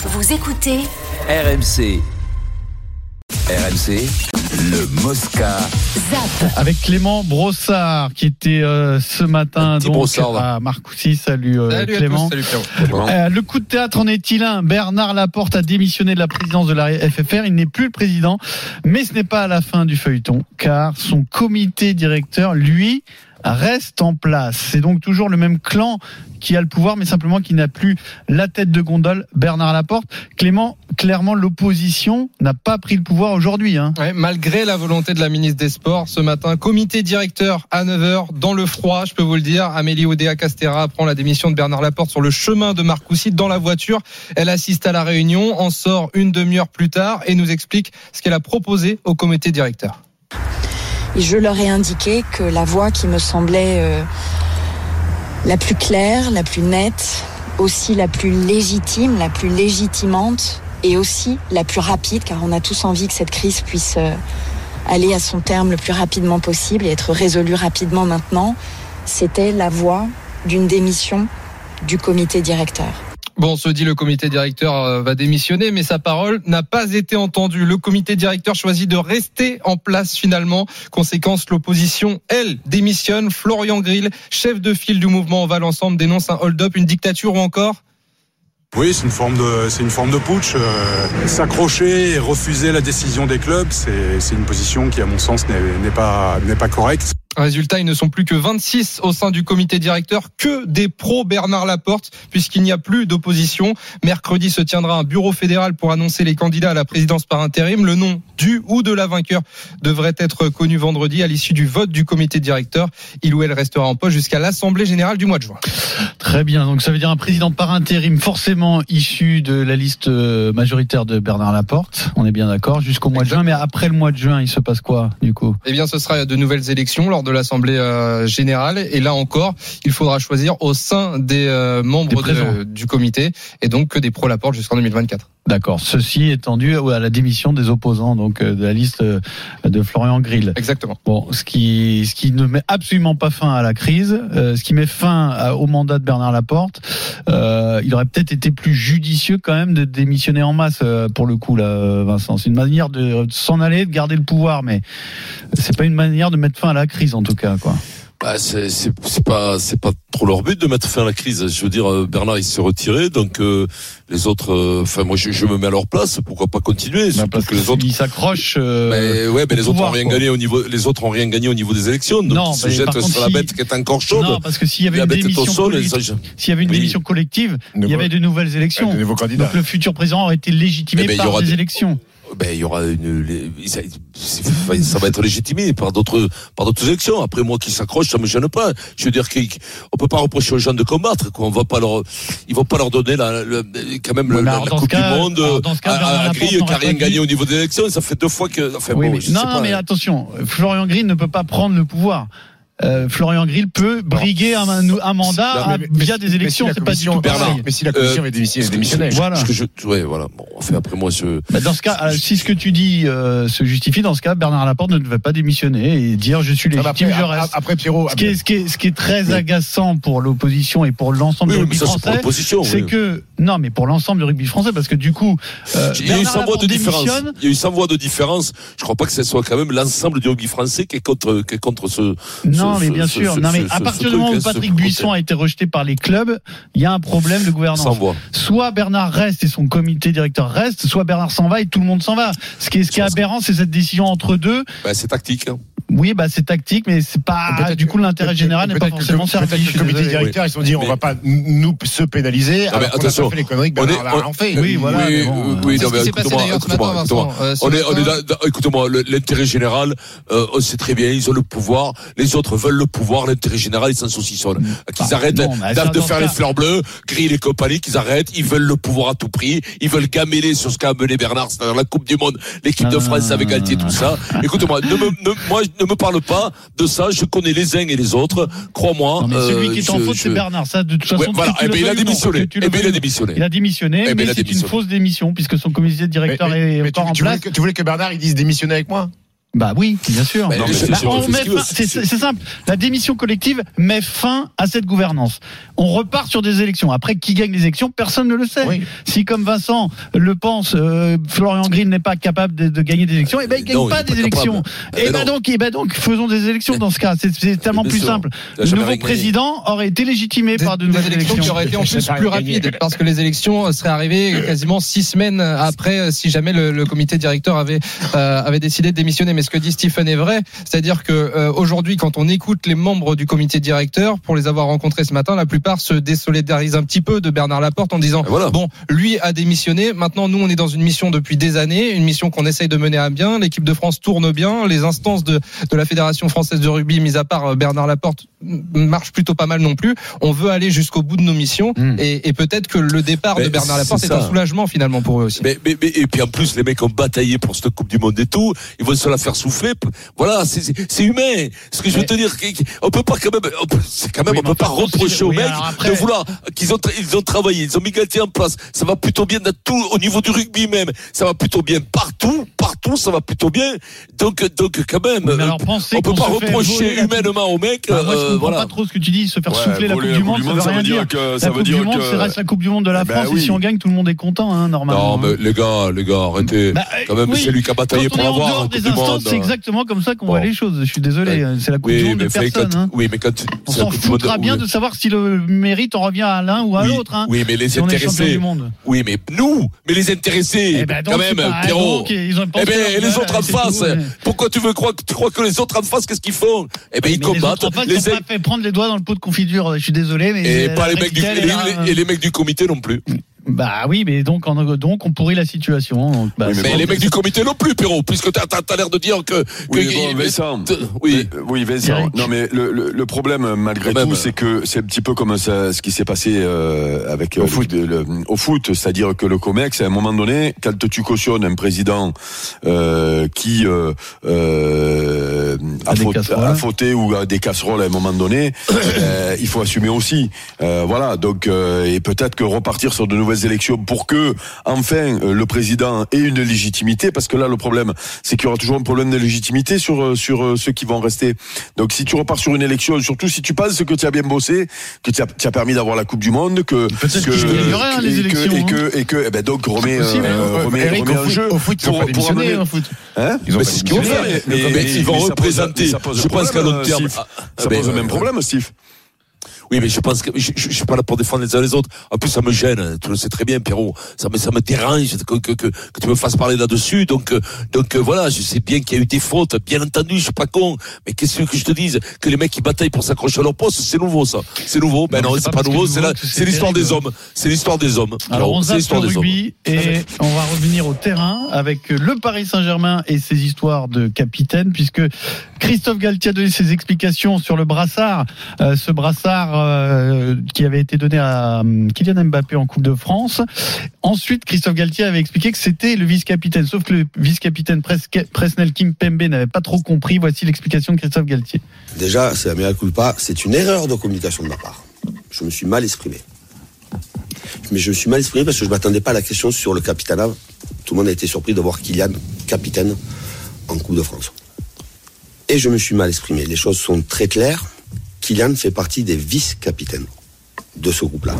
Vous écoutez RMC. RMC, le Mosca. ZAP. Avec Clément Brossard qui était euh, ce matin donc Brossard, à Marcoussis. Salut, euh, Salut Clément. à tous, salut Pierrot. Euh, le coup de théâtre en est-il un? Bernard Laporte a démissionné de la présidence de la FFR. Il n'est plus le président, mais ce n'est pas à la fin du feuilleton, car son comité directeur, lui, reste en place. C'est donc toujours le même clan qui a le pouvoir, mais simplement qui n'a plus la tête de gondole, Bernard Laporte. Clément, clairement, l'opposition n'a pas pris le pouvoir aujourd'hui. Hein. Ouais, malgré la volonté de la ministre des Sports, ce matin, comité directeur à 9h, dans le froid, je peux vous le dire. Amélie Oudéa Castera prend la démission de Bernard Laporte sur le chemin de Marcoussis dans la voiture. Elle assiste à la réunion, en sort une demi-heure plus tard et nous explique ce qu'elle a proposé au comité directeur. Et je leur ai indiqué que la voie qui me semblait euh, la plus claire, la plus nette, aussi la plus légitime, la plus légitimante et aussi la plus rapide, car on a tous envie que cette crise puisse euh, aller à son terme le plus rapidement possible et être résolue rapidement maintenant, c'était la voie d'une démission du comité directeur. Bon, on se dit le comité directeur euh, va démissionner, mais sa parole n'a pas été entendue. Le comité directeur choisit de rester en place finalement. Conséquence, l'opposition, elle, démissionne. Florian Grill, chef de file du mouvement On va dénonce un hold-up, une dictature ou encore? Oui, c'est une forme de, putsch. Euh, S'accrocher et refuser la décision des clubs, c'est une position qui, à mon sens, n'est pas correcte. Résultat, ils ne sont plus que 26 au sein du comité directeur, que des pros Bernard Laporte, puisqu'il n'y a plus d'opposition. Mercredi se tiendra un bureau fédéral pour annoncer les candidats à la présidence par intérim. Le nom du ou de la vainqueur devrait être connu vendredi à l'issue du vote du comité directeur. Il ou elle restera en poste jusqu'à l'Assemblée générale du mois de juin. Très bien, donc ça veut dire un président par intérim forcément issu de la liste euh, majoritaire de Bernard Laporte, on est bien d'accord, jusqu'au mois de juin, mais après le mois de juin, il se passe quoi du coup? Eh bien, ce sera de nouvelles élections lors de l'Assemblée euh, générale. Et là encore, il faudra choisir au sein des euh, membres Des de- du comité et donc que des pros Laporte jusqu'en 2024. D'accord, ceci étendu à la démission des opposants donc euh, de la liste euh, de Florian Grill. Exactement. Bon, ce qui, ce qui ne met absolument pas fin à la crise, euh, ce qui met fin à- au mandat de Bernard Laporte, euh, il aurait peut-être été plus judicieux quand même de démissionner en masse euh, pour le coup là, Vincent. C'est une manière de, de s'en aller, de garder le pouvoir, mais c'est pas une manière de mettre fin à la crise en tout cas, quoi. Bah, c'est c'est c'est pas c'est pas trop leur but de mettre fin à la crise. Je veux dire, euh, Bernard il s'est retiré, donc euh, les autres, euh, enfin moi je, je me mets à leur place. Pourquoi pas continuer? Bah, parce que les autres. ils s'accrochent. euh, Mais ouais, mais les autres pouvoir, ont rien quoi. gagné au niveau, les autres ont rien gagné au niveau des élections. Donc Non, ils se mais jettent par contre, sur la si- bête qui est encore chaude. Non, parce que s'il y avait une démission collective, ça, je- s'il y avait une Oui. démission collective, il y avait de nouvelles élections. de nouveaux candidats. Donc le futur président aurait été légitimé Eh ben, par des- élections. Ben il y aura une, les- ça, va être légitimé par d'autres, par d'autres élections. Après moi qui s'accroche, ça me gêne pas. Je veux dire qu'on peut pas reprocher aux gens de combattre. Quoi. On va pas leur, ils vont pas leur donner la, le- quand même mais la, alors, la Coupe cas- du Monde alors, cas, à, à, Grille qui a rien gagné au niveau des élections. Ça fait deux fois que. Enfin, Oui, bon, mais- non, non, pas. mais attention, Florian Grill ne peut pas prendre le pouvoir. Euh, Florian Grill peut briguer un, un mandat Non, à- mais- mais- via des élections. si C'est pas du tout Bernard, pareil. Mais si la commission Euh, est démissionnée. Voilà. Ce que je, ouais, voilà. Bon, enfin, après moi, je. Bah, dans ce cas, euh, si ce que tu dis euh, se justifie, dans ce cas, Bernard Laporte ne devait pas démissionner et dire je suis légitime, après, je reste. après, Pierrot, Ce qui est, ce qui est, ce qui est très Oui. agaçant pour l'opposition et pour l'ensemble Oui, du oui, ça, c'est pour français, l'opposition. c'est oui. que non, mais pour l'ensemble du rugby français, parce que du coup, euh, Il y a eu Bernard 100 voix de différence. Il y a eu 100 voix de différence. Je crois pas que ce soit quand même l'ensemble du rugby français qui est contre, qui est contre ce. Non, ce- mais bien ce- sûr. ce- non, mais à partir du moment hein, où Patrick. Buisson a été rejeté par les clubs, il y a un problème de 100 gouvernance. voix. Soit Bernard reste et son comité directeur reste, soit Bernard s'en va et tout le monde s'en va. Ce qui est, ce qui est aberrant, c'est cette décision entre deux. Ben, c'est tactique. hein. Oui, bah, c'est tactique, mais c'est pas, Peut-être du coup, l'intérêt général n'est pas forcément servi. le comité directeur, ils se sont dit, on va pas nous se pénaliser. Mais alors a attention, pas fait les conneries que on Bernard on- fait. Oui, voilà, Oui, non, mais écoute-moi. Euh, On est, on est matin- dans- dans- écoute-moi, l'intérêt général, euh, on sait très bien, ils ont le pouvoir, les autres veulent le pouvoir, l'intérêt général, ils s'en saucissonnent. Qu'ils Ah, arrêtent de faire les fleurs bleues, Gris et compagnie, qu'ils arrêtent, ils veulent le pouvoir à tout prix, ils veulent gameler sur ce qu'a amené Bernard, c'est-à-dire la Coupe du Monde, l'équipe de Ah. France avec Galtier, tout ça. Écoute-moi, ne me, ne, moi, ne me parle pas de ça, je connais les uns et les autres, crois-moi. Mais celui euh, qui est en faute, je- c'est Bernard. Ça, de toute façon, Ouais, voilà, eh ben, il a non, démissionné. Eh ben, il a démissionné. Il a démissionné, Eh ben, mais il a c'est une démissionné. fausse démission puisque son comité directeur Mais- est mais encore tu, en tu voulais place. que, tu voulais que Bernard il dise démissionner avec moi? Bah oui, bien sûr. Bah, bah, C'est simple. La démission collective met fin à cette gouvernance. On repart sur des élections. Après, qui gagne les élections, personne ne le sait. Oui. Si, comme Vincent le pense, euh, Florian Green n'est pas capable de, de gagner des élections, et ben il gagne Non, il pas des pas élections. capable. Et Eh ben donc, et ben donc, faisons des élections dans ce cas. C'est tellement plus sûr. simple. Le nouveau président aurait été légitimé Des, par de des nouvelles élections qui élections. auraient été en plus plus rapides parce que les élections seraient arrivées quasiment six semaines après euh, si jamais le, le comité directeur avait euh, avait décidé de démissionner. Mais ce que dit Stephen est vrai, c'est-à-dire que euh, aujourd'hui, quand on écoute les membres du comité directeur, pour les avoir rencontrés ce matin, la plupart se désolidarisent un petit peu de Bernard Laporte en disant voilà. bon, lui a démissionné. Maintenant, nous, on est dans une mission depuis des années, une mission qu'on essaye de mener à bien. L'équipe de France tourne bien, les instances de de la fédération française de rugby, mis à part euh, Bernard Laporte, marchent plutôt pas mal non plus. On veut aller jusqu'au bout de nos missions Mm. et, et peut-être que le départ de Bernard Laporte est, un soulagement finalement pour eux aussi. Mais, mais, mais- et puis en plus, les mecs ont bataillé pour cette Coupe du Monde et tout. Ils vont se la faire souffler. Voilà, c'est- humain. Ce que je veux te dire, on peut pas quand même, c'est quand même, Oui, on peut pas reprocher aux oui, mecs après- de vouloir qu'ils ont, ils ont travaillé, ils ont mis Galtier en place. Ça va plutôt bien dans tout, au niveau du rugby même. Ça va plutôt bien partout, partout, ça va plutôt bien. Donc, donc quand même, Oui, euh, alors, pensez on peut pas reprocher humainement aux mecs. Bah, moi, je euh, comprends voilà. pas trop ce que tu dis, se faire Ouais, souffler la voler Coupe la du Coupe Monde, du ça Monde, veut ça rien veut dire que- ça La veut Coupe dire du Monde, que- ça reste la Coupe du Monde de la Bah France, et si on gagne, tout le monde est content, hein, normalement. Non, mais les gars, les gars, arrêtez. Bah, quand même, c'est lui qui a bataillé pour est en avoir dehors la des instances, c'est exactement comme ça qu'on voit les choses. Je suis désolé, Ouais. c'est la Coupe du Monde de personne. quand, hein. oui, mais quand On s'en foutra bien de savoir si le mérite en revient à l'un ou à l'autre. hein, Oui, mais les intéressés. Oui, mais nous, mais les intéressés, Eh ben, donc, quand même, Pierrot. donc, ils ont pensé ben, leur et les autres en face, pourquoi tu veux croire, tu crois que les autres en face, qu'est-ce qu'ils font? Eh ben, ils combattent. Les autres, en fait, prendre les doigts dans le pot de confiture. Je suis désolé, mais et la pas les mecs du, Brexit, et les, et mecs du comité non plus. Bah oui, mais donc on, donc on pourrit la situation. Donc, bah, Oui, Mais les mecs du comité non plus, Pierrot, puisque t'as, t'as, t'as l'air de dire que, Oui, que- mais bon, Vincent. oui. Oui, Vincent. Non, mais le, le, le problème, malgré tout, c'est que c'est un petit peu comme ça, ce qui s'est passé euh, avec Au euh, foot. le- le- au foot, c'est-à-dire que le Comex, à un moment donné, quand tu cautionnes un président euh, qui euh, euh, a, faute- a fauté ou a des casseroles à un moment donné, euh, il faut assumer aussi. Euh, voilà, donc euh, et peut-être que repartir sur de nouvelles élections pour que enfin euh, le président ait une légitimité, parce que là le problème, c'est qu'il y aura toujours un problème de légitimité sur euh, sur euh, ceux qui vont rester. Donc si tu repars sur une élection, surtout si tu penses que tu as bien bossé, que tu as, tu as permis d'avoir la Coupe du Monde, que Peut-être que, qu'il gagnerait, hein, les et que- élections, et que et que eh ben donc remets possible, euh, remets, Eric, remets au un foot- jeu au foot, ils pour, amener-. Hein Ils ont Mais pas c'est ce qu'ils vont faire. Mais- Mais, mais- ils vont représenter. je pense qu'à problème, terme. Ça pose le même problème, Steve. Oui, mais je pense que je, je, je suis pas là pour défendre les uns les autres. En plus, ça me gêne. Tu le sais très bien, Pierrot. Ça me, ça me dérange que, que, que, que tu me fasses parler là-dessus. Donc, euh, donc euh, voilà, je sais bien qu'il y a eu des fautes. Bien entendu, je suis pas con. Mais qu'est-ce que je te dise Que les mecs qui bataillent pour s'accrocher à leur poste, c'est nouveau, ça. C'est nouveau. Ben Non, non, c'est pas nouveau. c'est l'histoire des hommes. C'est l'histoire des hommes. Alors on zappe le des hommes. rugby et on va revenir au terrain avec le Paris Saint-Germain et ses histoires de capitaine puisque Christophe Galtier a donné ses explications sur le brassard, euh, ce brassard euh, qui avait été donné à hum, Kylian Mbappé en Coupe de France. Ensuite, Christophe Galtier avait expliqué que c'était le vice-capitaine, sauf que le vice-capitaine Pres- Presnel Kimpembe n'avait pas trop compris. Voici l'explication de Christophe Galtier. Déjà, c'est la meilleure culpa, c'est une erreur de communication de ma part. Je me suis mal exprimé. Mais je me suis mal exprimé parce que je m'attendais pas à la question sur le capitanat. Tout le monde a été surpris de voir Kylian capitaine en Coupe de France. Et je me suis mal exprimé. Les choses sont très claires. Kylian fait partie des vice-capitaines de ce groupe-là.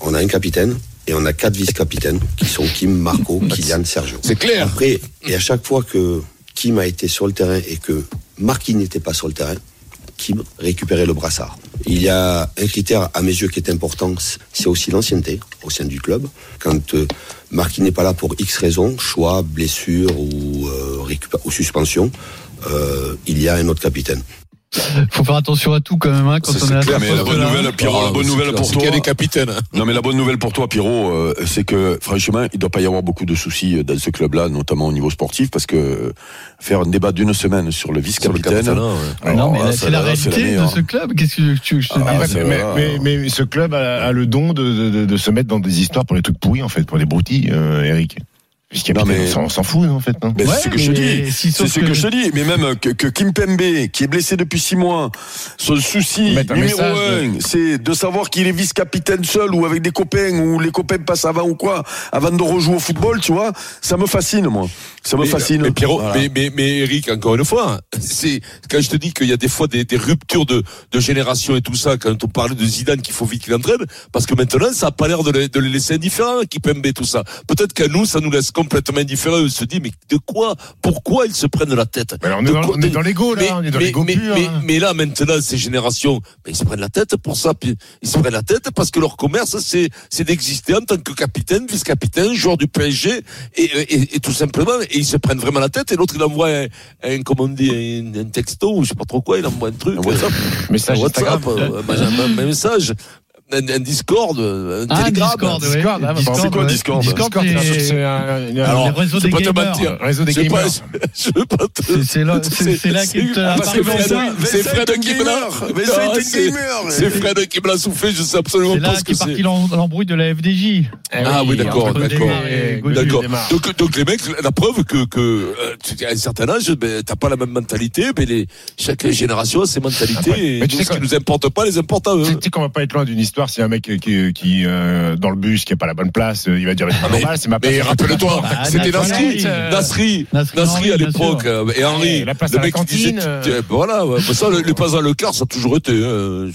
On a un capitaine et on a quatre vice-capitaines qui sont Kim, Marco, Kylian, Sergio. C'est clair. Après, et à chaque fois que Kim a été sur le terrain et que Marquis n'était pas sur le terrain, Kim récupérait le brassard. Il y a un critère à mes yeux qui est important, c'est aussi l'ancienneté au sein du club. Quand euh, Marquis n'est pas là pour X raisons, choix, blessure ou, euh, suspension, euh, il y a un autre capitaine. Faut faire attention à tout quand même hein, quand Ça, on c'est est à clair, mais la bonne nouvelle, Pierrot, Ah, la bonne nouvelle pour toi. qu'il y a des capitaines. hein. Non, mais la bonne nouvelle pour toi, Pierrot, euh, c'est que franchement, il doit pas y avoir beaucoup de soucis dans ce club-là, notamment au niveau sportif, parce que euh, faire un débat d'une semaine sur le vice-capitaine. capitaine, ouais. alors non, mais c'est la réalité de meilleure. ce club. Qu'est-ce que tu veux que je te Ah, dise Ouais, c'est mais, ce club a, le don de, se mettre dans des histoires pour les trucs pourris, en fait, pour les broutilles, euh, Eric. Puisqu'il Non, mais- on s'en- on s'en fout, en fait. Ben, Ouais, c'est ce que je te dis. si, C'est ce que- que... je te dis. Mais même que, que Kim Pembe, qui est blessé depuis six mois, son souci numéro message un, c'est de savoir qu'il est vice-capitaine seul ou avec des copains ou les copains passent avant ou quoi, avant de rejouer au football, tu vois. Ça me fascine, moi. Ça me Mais, fascine. mais, Pierrot, Voilà. mais, mais, mais Eric, encore une fois, c'est quand je te dis qu'il y a des fois des, des ruptures de, de génération et tout ça, quand on parlait de Zidane qu'il faut vite qu'il entraîne, parce que maintenant ça a pas l'air de, les- de les laisser indifférents, qui Pembe tout ça. Peut-être qu'à nous ça nous laisse complètement indifférents. On se dit mais de quoi, pourquoi ils se prennent la tête Mais alors, on est dans- quoi- on est dans l'ego, là, mais, on est dans mais- l'ego mais- pur, mais- hein. mais là maintenant ces générations, ben, ils se prennent la tête pour ça. Puis ils se prennent la tête parce que leur commerce c'est c'est d'exister en tant que capitaine, vice-capitaine, joueur du PSG et, et, et tout simplement et ils se prennent vraiment la tête et l'autre il envoie un, un comment on dit un, un texto ou je sais pas trop quoi, il envoie un truc, Un WhatsApp. Message WhatsApp, euh, un message, un, un Discord, un Ah, Telegram. Discord, ouais. Discord, ah, bah, c'est quoi ouais. Discord Discord, Discord, c'est c'est c'est un- réseau je des vais pas te gamers. réseau des Je vais pas, gamers. C'est- c'est là- c'est- c'est là qu'il te l'a parce que parlé. Fred, c'est qui me l'a, un c'est- c'est Fred qui me l'a soufflé, je sais absolument C'est pas là ce que parti c'est. l'em- l'embrouille de la FDJ. Ah oui, d'accord, d'accord. D'accord. Donc, donc les mecs, la preuve que, que euh, à un certain âge, ben, t'as pas la même mentalité, mais les, chaque génération a ses mentalités, Après, et mais tu nous, sais ce qui nous importe pas, les importe à eux. Tu sais qu'on va pas être loin d'une histoire si un mec qui, qui, qui, euh, dans le bus qui a pas la bonne place, euh, il va dire c'est pas mais- normal, c'est ma place. Mais rappelle-toi, Bah, c'était Nasri, Nasri, euh, Nasri, Nasri Nasri Henry, à l'époque, euh, et Henri, Ouais, la place le à la mec qui disait, euh. voilà, ouais, ça, le- les passes à le quart, ça a toujours été. hein.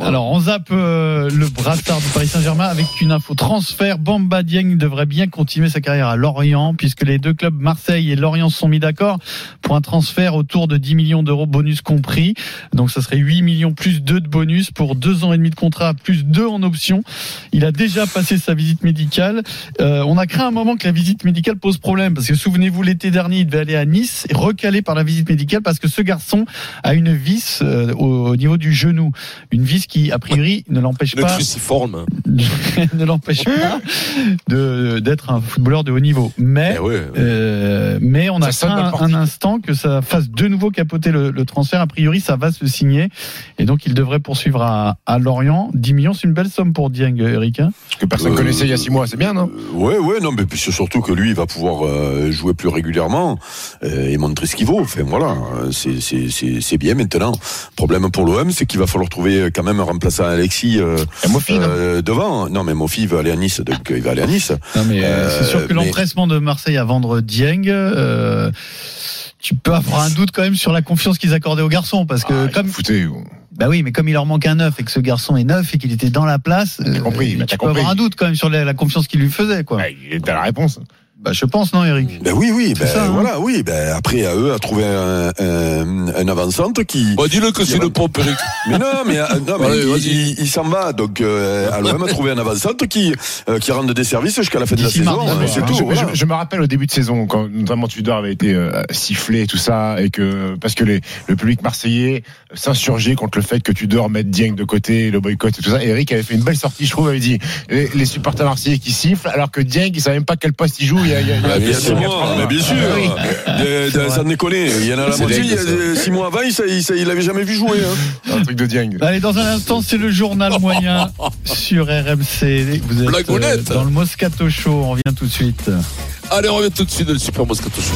Alors, on zappe euh, le brassard du Paris Saint-Germain avec une info transfert. Bamba Dieng devrait bien continuer sa carrière à Lorient, puisque les deux clubs Marseille et Lorient se sont mis d'accord pour un transfert autour de 10 millions d'euros, bonus compris. Donc, ça serait 8 millions plus 2 de bonus pour deux ans et demi de contrat, plus 2 en option. Il a déjà passé sa visite médicale. Euh, on a craint un moment que la visite médicale pose problème, parce que souvenez-vous, l'été dernier, il devait aller à Nice, recalé par la visite médicale, parce que ce garçon a une vis euh, au, au niveau du genou. Une vis qui, a priori, ne l'empêche pas cruciforme. ne l'empêche pas de d'être un footballeur de haut niveau. Mais Eh euh, mais on a Ça craint un, instant que ça fasse de nouveau capoter le, le transfert. A priori, ça va se signer et donc il devrait poursuivre à, à Lorient. 10 millions, c'est une belle somme pour Dieng, Eric. hein. Que personne Euh, connaissait il y a six mois, c'est bien, non? Ouais, ouais, non, mais puis c'est surtout que lui, il va pouvoir euh, jouer plus régulièrement euh, et montrer ce qu'il vaut. Enfin, voilà, c'est c'est c'est c'est bien maintenant. Problème pour l'OM, c'est qu'il va falloir trouver quand même un remplaçant à Alexis euh, Et Mofi, non? devant. Non, mais Mofi va aller à Nice, donc il va aller à Nice. Non, mais c'est sûr que mais- l'empressement de Marseille à vendre Dieng. Euh, tu peux avoir un doute quand même sur la confiance qu'ils accordaient aux garçons parce que Ah, comme. Bah oui, mais comme il leur manque un neuf et que ce garçon est neuf et qu'il était dans la place, T'as compris, euh, mais tu peux compris. avoir un doute quand même sur la, la confiance qu'il lui faisait, quoi. Ouais, il est à la réponse. Bah je pense, non, Eric. Ben oui, oui, ben ça, hein. voilà, oui. Ben après, à eux à trouver un, un, qui. Bon, dis-le que c'est une pompe, Eric. Mais non, mais, euh, non, mais Allez, il, vas-y. il- il s'en va. Donc, euh, à l'OM a trouvé un avançante qui, euh, qui rende des services jusqu'à la fin de la saison. hein, c'est hein. tout. je, voilà. je- je me rappelle au début de saison, quand notamment Tudor avait été euh, sifflé et tout ça, et que parce que les, le public marseillais s'insurgeait contre le fait que Tudor mette Dieng de côté, le boycott et tout ça. Et Eric avait fait une belle sortie, je trouve, avait dit les, les supporters marseillais qui sifflent, alors que Dieng, il savait même pas quel poste il joue. Il Ah, bien sûr, il y a- mais bien sûr. Ah, de- sans déconner. Il y en a la moitié. dingue, il y a ça. des- Six mois avant, il, sa- il, sa- il avait jamais vu jouer. Hein. Un truc de Dieng. Allez, dans un instant, c'est le journal moyen sur RMC. Vous êtes euh, dans le Moscato Show. On revient tout de suite. Allez, on revient tout de suite dans le Super Moscato Show.